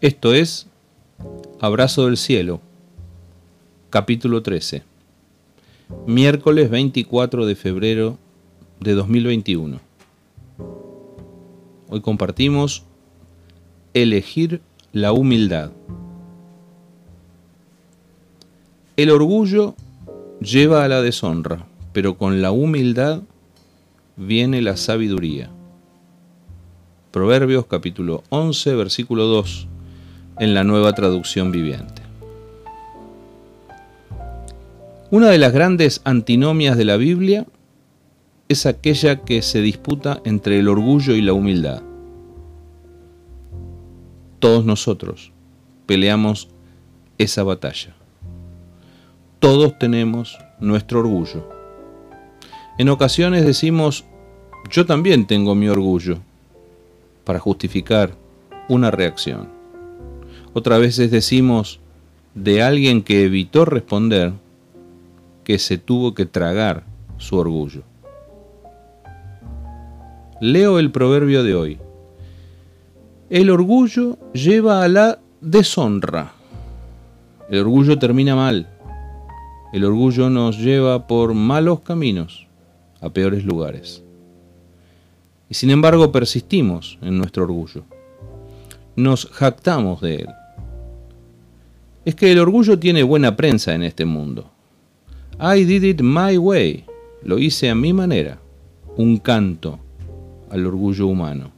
Esto es Abrazo del Cielo, capítulo 13, miércoles 24 de febrero de 2021. Hoy compartimos Elegir la humildad. El orgullo lleva a la deshonra, pero con la humildad viene la sabiduría. Proverbios capítulo 11, versículo 2, en la nueva traducción viviente. Una de las grandes antinomias de la Biblia es aquella que se disputa entre el orgullo y la humildad. Todos nosotros peleamos esa batalla. Todos tenemos nuestro orgullo. En ocasiones decimos, yo también tengo mi orgullo, para justificar una reacción. Otras veces decimos de alguien que evitó responder que se tuvo que tragar su orgullo. Leo el proverbio de hoy. El orgullo lleva a la deshonra. El orgullo termina mal. El orgullo nos lleva por malos caminos a peores lugares. Y sin embargo persistimos en nuestro orgullo. Nos jactamos de él. Es que el orgullo tiene buena prensa en este mundo. I did it my way. Lo hice a mi manera. Un canto al orgullo humano.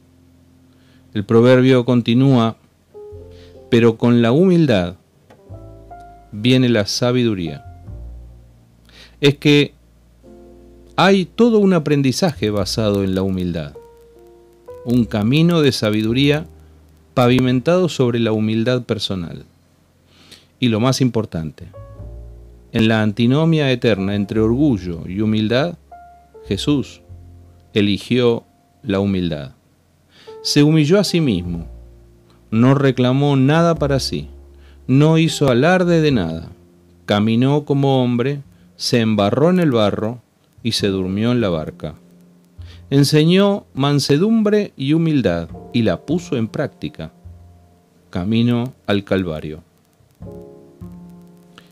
El proverbio continúa, pero con la humildad viene la sabiduría. Es que hay todo un aprendizaje basado en la humildad, un camino de sabiduría pavimentado sobre la humildad personal. Y lo más importante, en la antinomia eterna entre orgullo y humildad, Jesús eligió la humildad. Se humilló a sí mismo, no reclamó nada para sí, no hizo alarde de nada, caminó como hombre, se embarró en el barro y se durmió en la barca. Enseñó mansedumbre y humildad y la puso en práctica. Camino al Calvario.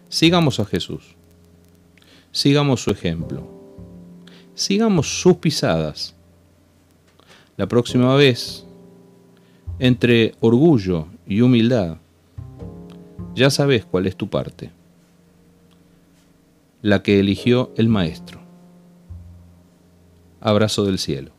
Sigamos a Jesús. Sigamos su ejemplo. Sigamos sus pisadas la próxima vez, entre orgullo y humildad, ya sabes cuál es tu parte, la que eligió el Maestro. Abrazo del cielo.